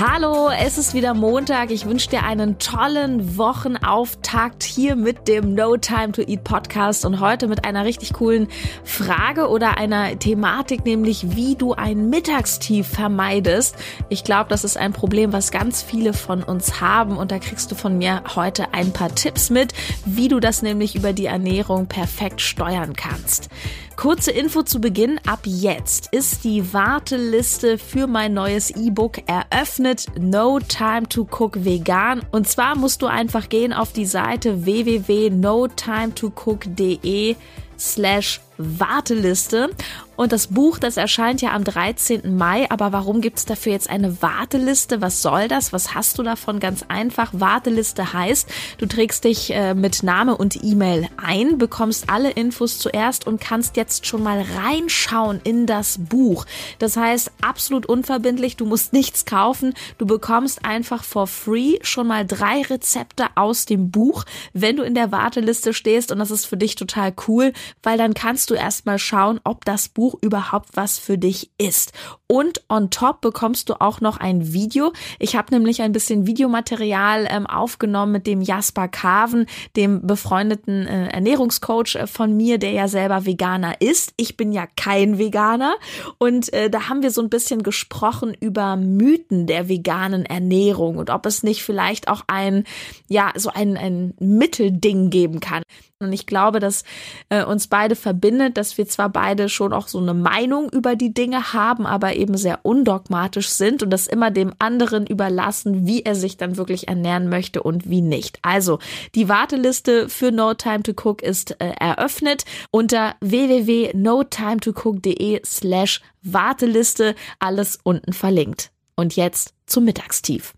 Hallo, es ist wieder Montag. Ich wünsche dir einen tollen Wochenauftakt hier mit dem No Time to Eat Podcast und heute mit einer richtig coolen Frage oder einer Thematik, nämlich wie du ein Mittagstief vermeidest. Ich glaube, das ist ein Problem, was ganz viele von uns haben und da kriegst du von mir heute ein paar Tipps mit, wie du das nämlich über die Ernährung perfekt steuern kannst. Kurze Info zu Beginn. Ab jetzt ist die Warteliste für mein neues E-Book eröffnet. No Time to Cook Vegan. Und zwar musst du einfach gehen auf die Seite www.notimetocook.de slash Warteliste. Und das Buch, das erscheint ja am 13. Mai. Aber warum gibt es dafür jetzt eine Warteliste? Was soll das? Was hast du davon? Ganz einfach. Warteliste heißt, du trägst dich äh, mit Name und E-Mail ein, bekommst alle Infos zuerst und kannst jetzt schon mal reinschauen in das Buch. Das heißt, absolut unverbindlich. Du musst nichts kaufen. Du bekommst einfach for free schon mal drei Rezepte aus dem Buch, wenn du in der Warteliste stehst. Und das ist für dich total cool, weil dann kannst du erstmal schauen, ob das Buch überhaupt was für dich ist. Und on top bekommst du auch noch ein Video. Ich habe nämlich ein bisschen Videomaterial ähm, aufgenommen mit dem Jasper Carven, dem befreundeten äh, Ernährungscoach äh, von mir, der ja selber Veganer ist. Ich bin ja kein Veganer. Und äh, da haben wir so ein bisschen gesprochen über Mythen der veganen Ernährung und ob es nicht vielleicht auch ein, ja, so ein, ein Mittelding geben kann. Und ich glaube, dass äh, uns beide verbindet, dass wir zwar beide schon auch so eine Meinung über die Dinge haben, aber eben sehr undogmatisch sind und das immer dem anderen überlassen, wie er sich dann wirklich ernähren möchte und wie nicht. Also die Warteliste für No Time to Cook ist äh, eröffnet unter www.notimetocook.de slash Warteliste, alles unten verlinkt. Und jetzt zum Mittagstief.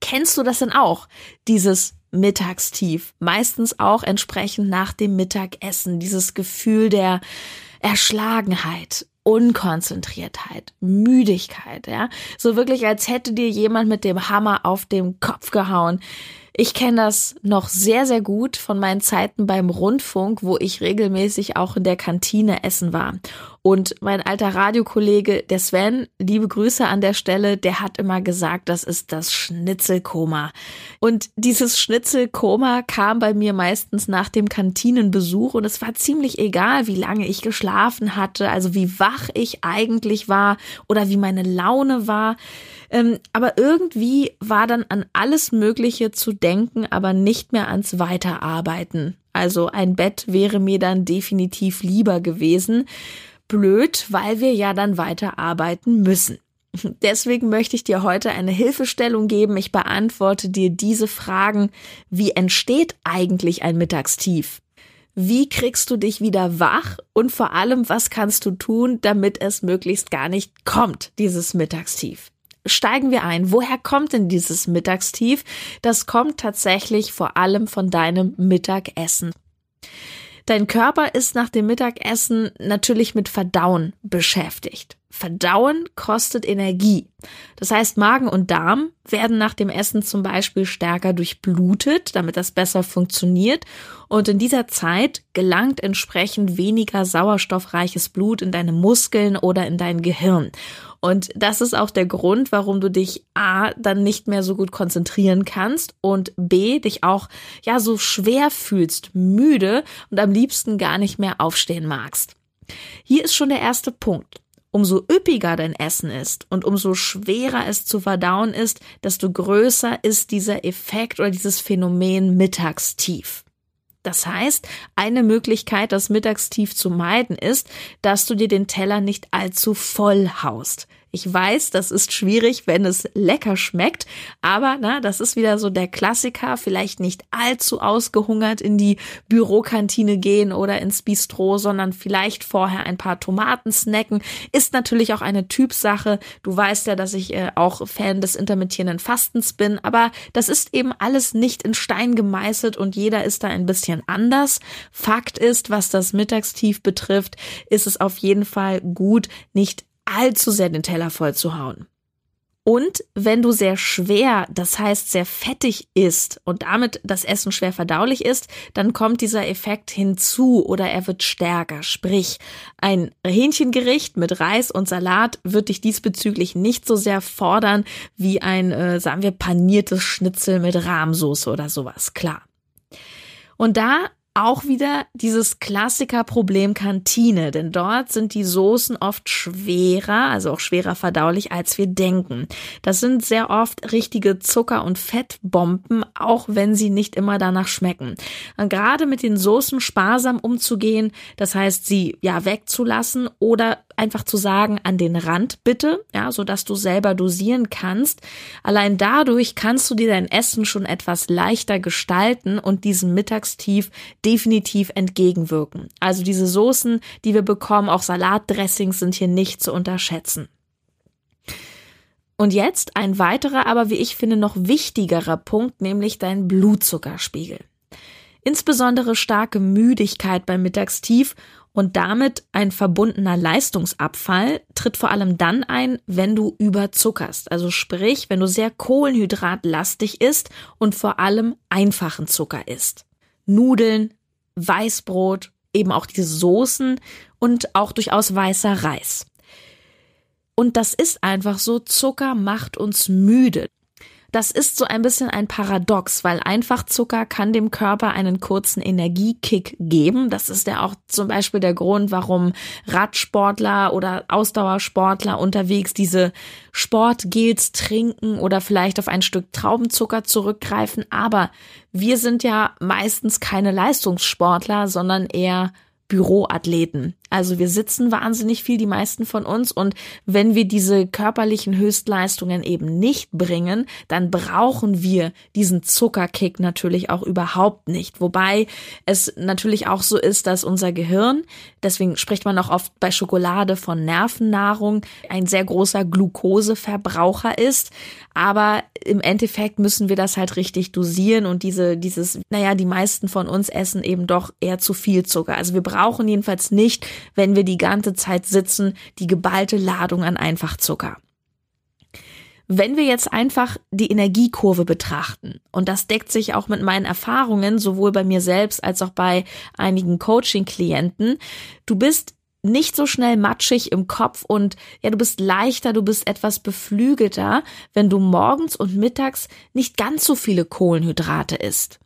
Kennst du das denn auch? Dieses Mittagstief. Meistens auch entsprechend nach dem Mittagessen. Dieses Gefühl der Erschlagenheit, Unkonzentriertheit, Müdigkeit, ja. So wirklich, als hätte dir jemand mit dem Hammer auf dem Kopf gehauen. Ich kenne das noch sehr, sehr gut von meinen Zeiten beim Rundfunk, wo ich regelmäßig auch in der Kantine essen war. Und mein alter Radiokollege, der Sven, liebe Grüße an der Stelle, der hat immer gesagt, das ist das Schnitzelkoma. Und dieses Schnitzelkoma kam bei mir meistens nach dem Kantinenbesuch und es war ziemlich egal, wie lange ich geschlafen hatte, also wie wach ich eigentlich war oder wie meine Laune war. Ähm, aber irgendwie war dann an alles Mögliche zu denken, aber nicht mehr ans Weiterarbeiten. Also ein Bett wäre mir dann definitiv lieber gewesen. Blöd, weil wir ja dann weiterarbeiten müssen. Deswegen möchte ich dir heute eine Hilfestellung geben. Ich beantworte dir diese Fragen. Wie entsteht eigentlich ein Mittagstief? Wie kriegst du dich wieder wach? Und vor allem, was kannst du tun, damit es möglichst gar nicht kommt, dieses Mittagstief? Steigen wir ein. Woher kommt denn dieses Mittagstief? Das kommt tatsächlich vor allem von deinem Mittagessen. Dein Körper ist nach dem Mittagessen natürlich mit Verdauen beschäftigt. Verdauen kostet Energie. Das heißt, Magen und Darm werden nach dem Essen zum Beispiel stärker durchblutet, damit das besser funktioniert. Und in dieser Zeit gelangt entsprechend weniger sauerstoffreiches Blut in deine Muskeln oder in dein Gehirn. Und das ist auch der Grund, warum du dich A dann nicht mehr so gut konzentrieren kannst und B dich auch ja so schwer fühlst, müde und am liebsten gar nicht mehr aufstehen magst. Hier ist schon der erste Punkt. Umso üppiger dein Essen ist und umso schwerer es zu verdauen ist, desto größer ist dieser Effekt oder dieses Phänomen Mittagstief. Das heißt, eine Möglichkeit, das Mittagstief zu meiden, ist, dass du dir den Teller nicht allzu voll haust. Ich weiß, das ist schwierig, wenn es lecker schmeckt, aber na, das ist wieder so der Klassiker, vielleicht nicht allzu ausgehungert in die Bürokantine gehen oder ins Bistro, sondern vielleicht vorher ein paar Tomaten snacken. Ist natürlich auch eine Typsache. Du weißt ja, dass ich äh, auch Fan des intermittierenden Fastens bin, aber das ist eben alles nicht in Stein gemeißelt und jeder ist da ein bisschen anders. Fakt ist, was das Mittagstief betrifft, ist es auf jeden Fall gut, nicht allzu sehr den Teller voll zu hauen. Und wenn du sehr schwer, das heißt sehr fettig isst und damit das Essen schwer verdaulich ist, dann kommt dieser Effekt hinzu oder er wird stärker. Sprich, ein Hähnchengericht mit Reis und Salat wird dich diesbezüglich nicht so sehr fordern wie ein, äh, sagen wir, paniertes Schnitzel mit Rahmsoße oder sowas. Klar. Und da auch wieder dieses Klassikerproblem Kantine, denn dort sind die Soßen oft schwerer, also auch schwerer verdaulich, als wir denken. Das sind sehr oft richtige Zucker- und Fettbomben, auch wenn sie nicht immer danach schmecken. Und gerade mit den Soßen sparsam umzugehen, das heißt, sie ja wegzulassen oder einfach zu sagen, an den Rand bitte, ja, so dass du selber dosieren kannst. Allein dadurch kannst du dir dein Essen schon etwas leichter gestalten und diesem Mittagstief definitiv entgegenwirken. Also diese Soßen, die wir bekommen, auch Salatdressings sind hier nicht zu unterschätzen. Und jetzt ein weiterer, aber wie ich finde, noch wichtigerer Punkt, nämlich dein Blutzuckerspiegel. Insbesondere starke Müdigkeit beim Mittagstief und damit ein verbundener Leistungsabfall tritt vor allem dann ein, wenn du überzuckerst. Also sprich, wenn du sehr kohlenhydratlastig isst und vor allem einfachen Zucker isst. Nudeln, Weißbrot, eben auch diese Soßen und auch durchaus weißer Reis. Und das ist einfach so, Zucker macht uns müde. Das ist so ein bisschen ein Paradox, weil Einfachzucker kann dem Körper einen kurzen Energiekick geben. Das ist ja auch zum Beispiel der Grund, warum Radsportler oder Ausdauersportler unterwegs diese Sportgels trinken oder vielleicht auf ein Stück Traubenzucker zurückgreifen. Aber wir sind ja meistens keine Leistungssportler, sondern eher Büroathleten. Also wir sitzen wahnsinnig viel, die meisten von uns. Und wenn wir diese körperlichen Höchstleistungen eben nicht bringen, dann brauchen wir diesen Zuckerkick natürlich auch überhaupt nicht. Wobei es natürlich auch so ist, dass unser Gehirn, deswegen spricht man auch oft bei Schokolade von Nervennahrung, ein sehr großer Glukoseverbraucher ist. Aber im Endeffekt müssen wir das halt richtig dosieren und diese, dieses, naja, die meisten von uns essen eben doch eher zu viel Zucker. Also wir brauchen jedenfalls nicht wenn wir die ganze Zeit sitzen, die geballte Ladung an Einfachzucker. Wenn wir jetzt einfach die Energiekurve betrachten, und das deckt sich auch mit meinen Erfahrungen, sowohl bei mir selbst als auch bei einigen Coaching-Klienten, du bist nicht so schnell matschig im Kopf und ja, du bist leichter, du bist etwas beflügelter, wenn du morgens und mittags nicht ganz so viele Kohlenhydrate isst.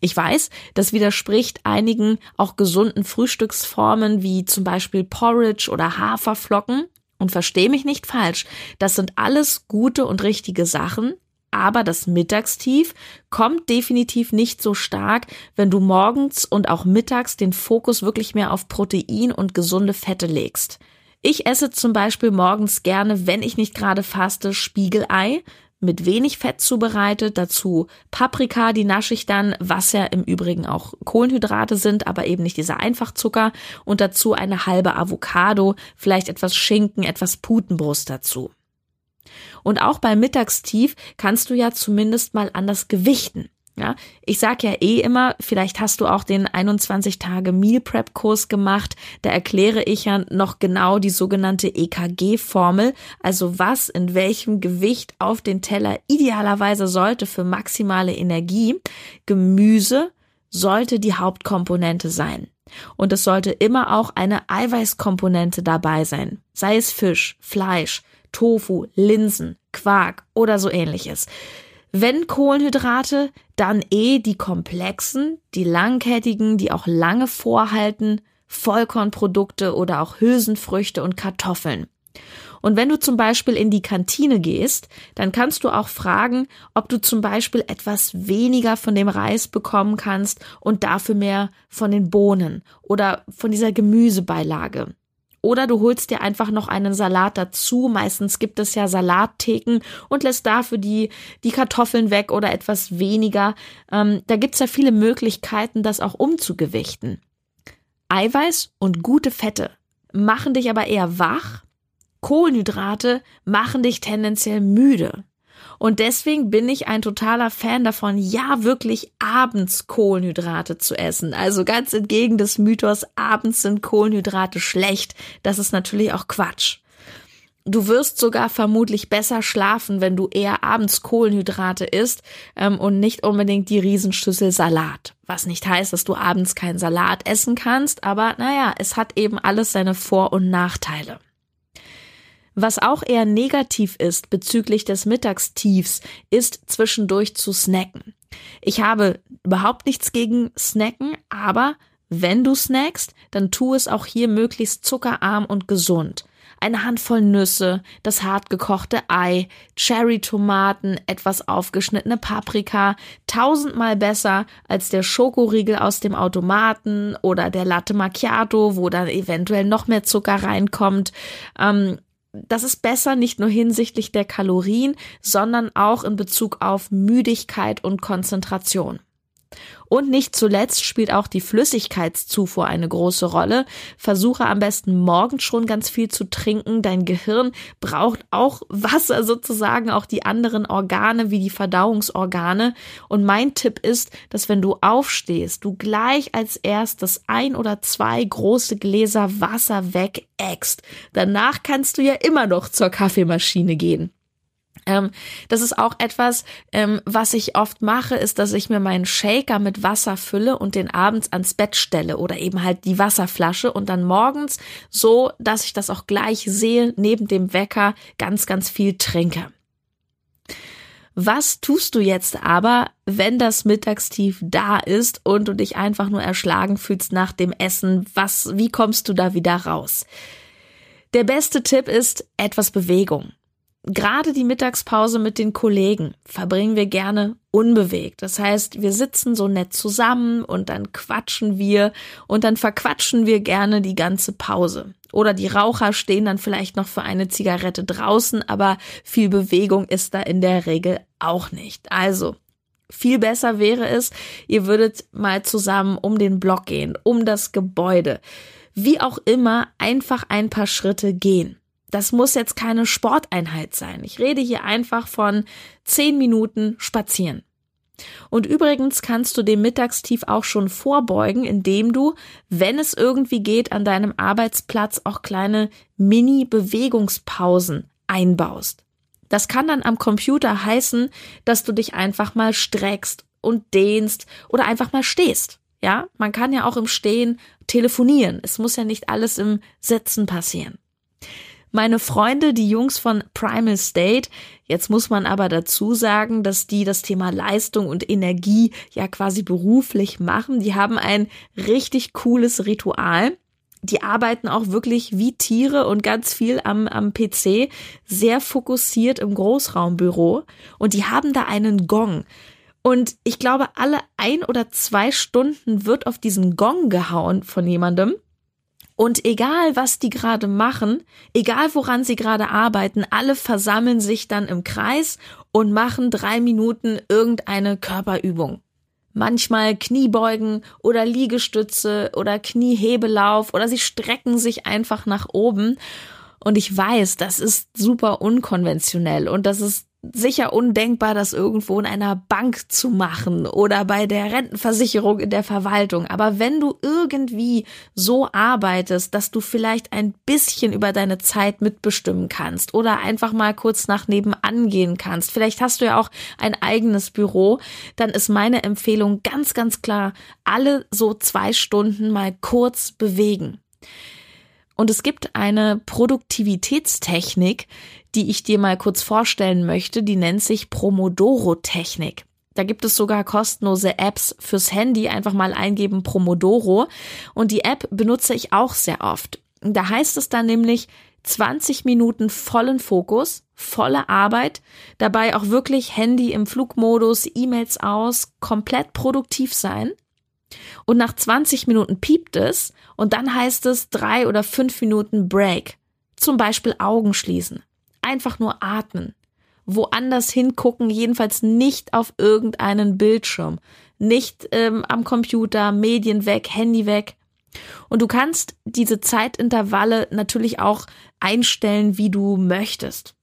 Ich weiß, das widerspricht einigen auch gesunden Frühstücksformen wie zum Beispiel Porridge oder Haferflocken. Und versteh mich nicht falsch, das sind alles gute und richtige Sachen, aber das Mittagstief kommt definitiv nicht so stark, wenn du morgens und auch mittags den Fokus wirklich mehr auf Protein und gesunde Fette legst. Ich esse zum Beispiel morgens gerne, wenn ich nicht gerade faste, Spiegelei, mit wenig Fett zubereitet, dazu Paprika, die nasche ich dann, was ja im Übrigen auch Kohlenhydrate sind, aber eben nicht dieser Einfachzucker und dazu eine halbe Avocado, vielleicht etwas Schinken, etwas Putenbrust dazu. Und auch beim Mittagstief kannst du ja zumindest mal anders gewichten. Ja, ich sag ja eh immer, vielleicht hast du auch den 21 Tage Meal Prep Kurs gemacht. Da erkläre ich ja noch genau die sogenannte EKG Formel, also was in welchem Gewicht auf den Teller idealerweise sollte für maximale Energie. Gemüse sollte die Hauptkomponente sein. Und es sollte immer auch eine Eiweißkomponente dabei sein, sei es Fisch, Fleisch, Tofu, Linsen, Quark oder so ähnliches. Wenn Kohlenhydrate, dann eh die komplexen, die langkettigen, die auch lange vorhalten, Vollkornprodukte oder auch Hülsenfrüchte und Kartoffeln. Und wenn du zum Beispiel in die Kantine gehst, dann kannst du auch fragen, ob du zum Beispiel etwas weniger von dem Reis bekommen kannst und dafür mehr von den Bohnen oder von dieser Gemüsebeilage. Oder du holst dir einfach noch einen Salat dazu. Meistens gibt es ja Salattheken und lässt dafür die, die Kartoffeln weg oder etwas weniger. Ähm, da gibt's ja viele Möglichkeiten, das auch umzugewichten. Eiweiß und gute Fette machen dich aber eher wach. Kohlenhydrate machen dich tendenziell müde. Und deswegen bin ich ein totaler Fan davon, ja wirklich abends Kohlenhydrate zu essen. Also ganz entgegen des Mythos, abends sind Kohlenhydrate schlecht. Das ist natürlich auch Quatsch. Du wirst sogar vermutlich besser schlafen, wenn du eher abends Kohlenhydrate isst ähm, und nicht unbedingt die Riesenschüssel Salat. Was nicht heißt, dass du abends keinen Salat essen kannst, aber naja, es hat eben alles seine Vor- und Nachteile. Was auch eher negativ ist bezüglich des Mittagstiefs, ist zwischendurch zu snacken. Ich habe überhaupt nichts gegen Snacken, aber wenn du snackst, dann tu es auch hier möglichst zuckerarm und gesund. Eine Handvoll Nüsse, das hart gekochte Ei, Cherry-Tomaten, etwas aufgeschnittene Paprika, tausendmal besser als der Schokoriegel aus dem Automaten oder der Latte Macchiato, wo dann eventuell noch mehr Zucker reinkommt. Ähm, das ist besser nicht nur hinsichtlich der Kalorien, sondern auch in Bezug auf Müdigkeit und Konzentration. Und nicht zuletzt spielt auch die Flüssigkeitszufuhr eine große Rolle. Versuche am besten morgens schon ganz viel zu trinken. Dein Gehirn braucht auch Wasser sozusagen, auch die anderen Organe wie die Verdauungsorgane. Und mein Tipp ist, dass wenn du aufstehst, du gleich als erstes ein oder zwei große Gläser Wasser wegäckst. Danach kannst du ja immer noch zur Kaffeemaschine gehen. Ähm, das ist auch etwas, ähm, was ich oft mache, ist, dass ich mir meinen Shaker mit Wasser fülle und den abends ans Bett stelle oder eben halt die Wasserflasche und dann morgens so, dass ich das auch gleich sehe, neben dem Wecker ganz, ganz viel trinke. Was tust du jetzt aber, wenn das Mittagstief da ist und du dich einfach nur erschlagen fühlst nach dem Essen? Was, wie kommst du da wieder raus? Der beste Tipp ist etwas Bewegung. Gerade die Mittagspause mit den Kollegen verbringen wir gerne unbewegt. Das heißt, wir sitzen so nett zusammen und dann quatschen wir und dann verquatschen wir gerne die ganze Pause. Oder die Raucher stehen dann vielleicht noch für eine Zigarette draußen, aber viel Bewegung ist da in der Regel auch nicht. Also, viel besser wäre es, ihr würdet mal zusammen um den Block gehen, um das Gebäude. Wie auch immer, einfach ein paar Schritte gehen. Das muss jetzt keine Sporteinheit sein. Ich rede hier einfach von zehn Minuten spazieren. Und übrigens kannst du dem Mittagstief auch schon vorbeugen, indem du, wenn es irgendwie geht, an deinem Arbeitsplatz auch kleine Mini-Bewegungspausen einbaust. Das kann dann am Computer heißen, dass du dich einfach mal streckst und dehnst oder einfach mal stehst. Ja, man kann ja auch im Stehen telefonieren. Es muss ja nicht alles im Sitzen passieren. Meine Freunde, die Jungs von Primal State, jetzt muss man aber dazu sagen, dass die das Thema Leistung und Energie ja quasi beruflich machen. Die haben ein richtig cooles Ritual. Die arbeiten auch wirklich wie Tiere und ganz viel am, am PC, sehr fokussiert im Großraumbüro. Und die haben da einen Gong. Und ich glaube, alle ein oder zwei Stunden wird auf diesen Gong gehauen von jemandem. Und egal, was die gerade machen, egal woran sie gerade arbeiten, alle versammeln sich dann im Kreis und machen drei Minuten irgendeine Körperübung. Manchmal Kniebeugen oder Liegestütze oder Kniehebelauf oder sie strecken sich einfach nach oben. Und ich weiß, das ist super unkonventionell und das ist sicher undenkbar, das irgendwo in einer Bank zu machen oder bei der Rentenversicherung in der Verwaltung. Aber wenn du irgendwie so arbeitest, dass du vielleicht ein bisschen über deine Zeit mitbestimmen kannst oder einfach mal kurz nach nebenan gehen kannst, vielleicht hast du ja auch ein eigenes Büro, dann ist meine Empfehlung ganz, ganz klar, alle so zwei Stunden mal kurz bewegen. Und es gibt eine Produktivitätstechnik, die ich dir mal kurz vorstellen möchte, die nennt sich Promodoro-Technik. Da gibt es sogar kostenlose Apps fürs Handy. Einfach mal eingeben Promodoro. Und die App benutze ich auch sehr oft. Da heißt es dann nämlich 20 Minuten vollen Fokus, volle Arbeit, dabei auch wirklich Handy im Flugmodus, E-Mails aus, komplett produktiv sein. Und nach 20 Minuten piept es und dann heißt es drei oder fünf Minuten Break. Zum Beispiel Augen schließen. Einfach nur atmen. Woanders hingucken, jedenfalls nicht auf irgendeinen Bildschirm. Nicht ähm, am Computer, Medien weg, Handy weg. Und du kannst diese Zeitintervalle natürlich auch einstellen, wie du möchtest.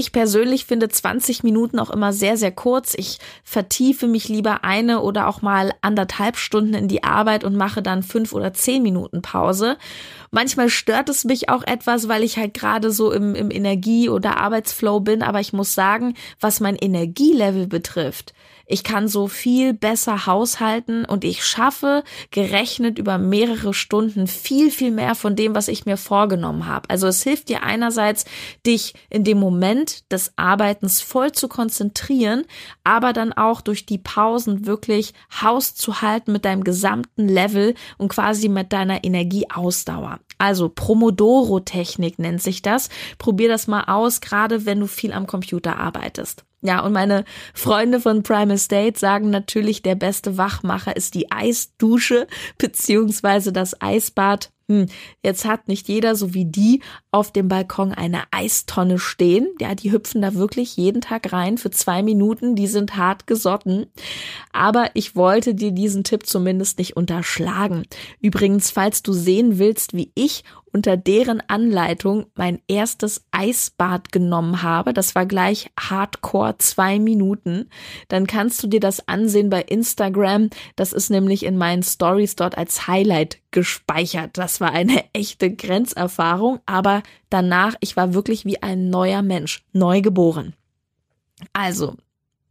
Ich persönlich finde 20 Minuten auch immer sehr, sehr kurz. Ich vertiefe mich lieber eine oder auch mal anderthalb Stunden in die Arbeit und mache dann fünf oder zehn Minuten Pause. Manchmal stört es mich auch etwas, weil ich halt gerade so im, im Energie- oder Arbeitsflow bin. Aber ich muss sagen, was mein Energielevel betrifft, ich kann so viel besser haushalten und ich schaffe gerechnet über mehrere Stunden viel, viel mehr von dem, was ich mir vorgenommen habe. Also es hilft dir einerseits, dich in dem Moment des Arbeitens voll zu konzentrieren, aber dann auch durch die Pausen wirklich Haus zu halten mit deinem gesamten Level und quasi mit deiner Energieausdauer. Also Promodoro-Technik nennt sich das. Probier das mal aus, gerade wenn du viel am Computer arbeitest. Ja, und meine Freunde von Primal State sagen natürlich, der beste Wachmacher ist die Eisdusche beziehungsweise das Eisbad. Hm, jetzt hat nicht jeder, so wie die, auf dem Balkon eine Eistonne stehen. Ja, die hüpfen da wirklich jeden Tag rein für zwei Minuten. Die sind hart gesotten. Aber ich wollte dir diesen Tipp zumindest nicht unterschlagen. Übrigens, falls du sehen willst, wie ich unter deren Anleitung mein erstes Eisbad genommen habe. Das war gleich Hardcore zwei Minuten. Dann kannst du dir das ansehen bei Instagram. Das ist nämlich in meinen Stories dort als Highlight gespeichert. Das war eine echte Grenzerfahrung, aber danach, ich war wirklich wie ein neuer Mensch, neu geboren. Also,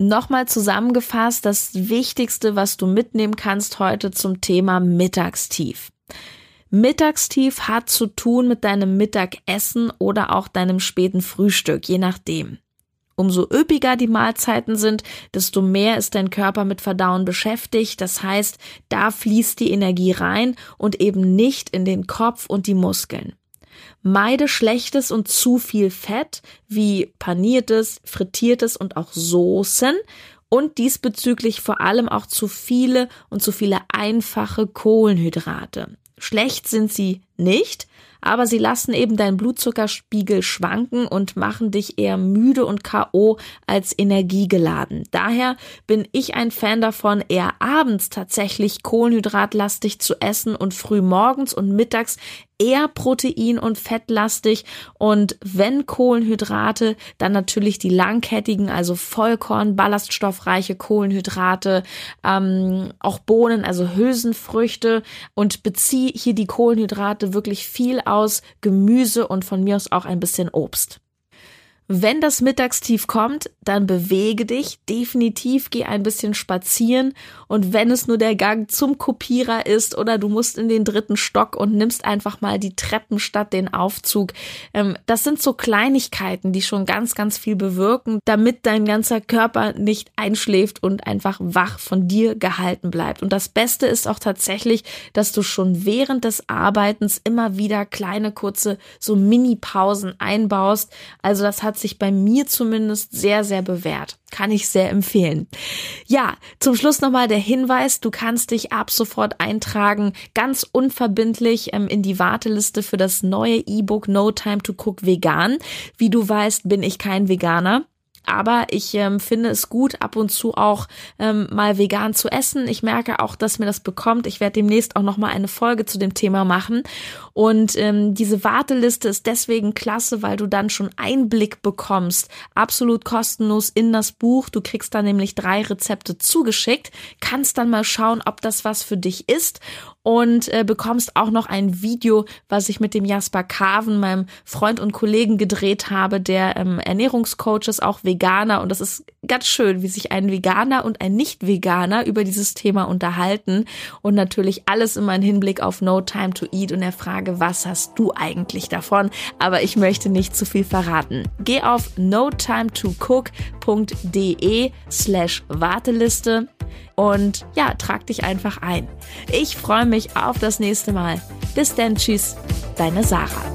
Nochmal zusammengefasst, das Wichtigste, was du mitnehmen kannst heute zum Thema Mittagstief. Mittagstief hat zu tun mit deinem Mittagessen oder auch deinem späten Frühstück, je nachdem. Umso üppiger die Mahlzeiten sind, desto mehr ist dein Körper mit Verdauen beschäftigt. Das heißt, da fließt die Energie rein und eben nicht in den Kopf und die Muskeln. Meide schlechtes und zu viel Fett wie paniertes, frittiertes und auch Soßen und diesbezüglich vor allem auch zu viele und zu viele einfache Kohlenhydrate. Schlecht sind sie nicht, aber sie lassen eben deinen Blutzuckerspiegel schwanken und machen dich eher müde und KO als energiegeladen. Daher bin ich ein Fan davon, eher abends tatsächlich kohlenhydratlastig zu essen und früh morgens und mittags eher protein- und fettlastig und wenn Kohlenhydrate, dann natürlich die langkettigen, also Vollkorn, ballaststoffreiche Kohlenhydrate, ähm, auch Bohnen, also Hülsenfrüchte und beziehe hier die Kohlenhydrate wirklich viel aus Gemüse und von mir aus auch ein bisschen Obst. Wenn das Mittagstief kommt, dann bewege dich, definitiv geh ein bisschen spazieren und wenn es nur der Gang zum Kopierer ist oder du musst in den dritten Stock und nimmst einfach mal die Treppen statt den Aufzug, ähm, das sind so Kleinigkeiten, die schon ganz, ganz viel bewirken, damit dein ganzer Körper nicht einschläft und einfach wach von dir gehalten bleibt. Und das Beste ist auch tatsächlich, dass du schon während des Arbeitens immer wieder kleine, kurze, so Mini-Pausen einbaust. Also das hat sich bei mir zumindest sehr, sehr bewährt. Kann ich sehr empfehlen. Ja, zum Schluss nochmal der Hinweis, du kannst dich ab sofort eintragen, ganz unverbindlich ähm, in die Warteliste für das neue E-Book No Time to Cook Vegan. Wie du weißt, bin ich kein Veganer. Aber ich ähm, finde es gut, ab und zu auch ähm, mal vegan zu essen. Ich merke auch, dass mir das bekommt. Ich werde demnächst auch noch mal eine Folge zu dem Thema machen. Und ähm, diese Warteliste ist deswegen klasse, weil du dann schon Einblick bekommst, absolut kostenlos in das Buch. Du kriegst dann nämlich drei Rezepte zugeschickt, kannst dann mal schauen, ob das was für dich ist und äh, bekommst auch noch ein Video, was ich mit dem Jasper Carven, meinem Freund und Kollegen, gedreht habe, der ähm, Ernährungscoach ist, auch Veganer. Und das ist ganz schön, wie sich ein Veganer und ein Nicht-Veganer über dieses Thema unterhalten. Und natürlich alles immer im Hinblick auf No Time to Eat und der Frage, was hast du eigentlich davon? Aber ich möchte nicht zu viel verraten. Geh auf notimetocook.de slash Warteliste und ja, trag dich einfach ein. Ich freue mich auf das nächste Mal. Bis dann, tschüss, deine Sarah.